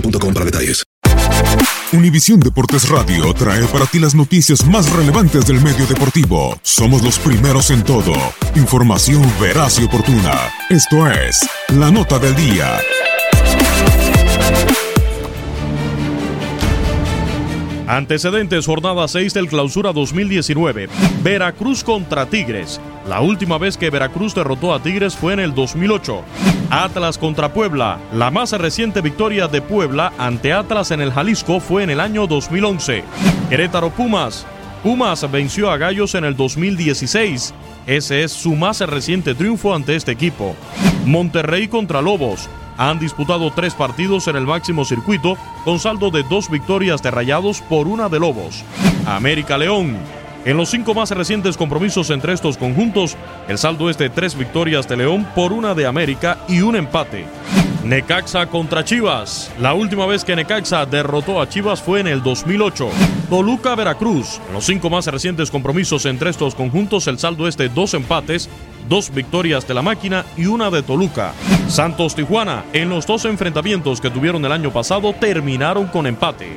boostmobile.com. Univisión Deportes Radio trae para ti las noticias más relevantes del medio deportivo. Somos los primeros en todo. Información veraz y oportuna. Esto es La Nota del Día. Antecedentes, jornada 6 del clausura 2019. Veracruz contra Tigres. La última vez que Veracruz derrotó a Tigres fue en el 2008. Atlas contra Puebla. La más reciente victoria de Puebla ante Atlas en el Jalisco fue en el año 2011. Querétaro Pumas. Pumas venció a Gallos en el 2016. Ese es su más reciente triunfo ante este equipo. Monterrey contra Lobos. Han disputado tres partidos en el máximo circuito con saldo de dos victorias de Rayados por una de Lobos. América León. En los cinco más recientes compromisos entre estos conjuntos, el saldo es de tres victorias de León por una de América y un empate. Necaxa contra Chivas. La última vez que Necaxa derrotó a Chivas fue en el 2008. Toluca Veracruz. En los cinco más recientes compromisos entre estos conjuntos, el saldo es de dos empates, dos victorias de la máquina y una de Toluca. Santos Tijuana. En los dos enfrentamientos que tuvieron el año pasado, terminaron con empate.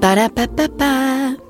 Ba-da-ba-ba-ba.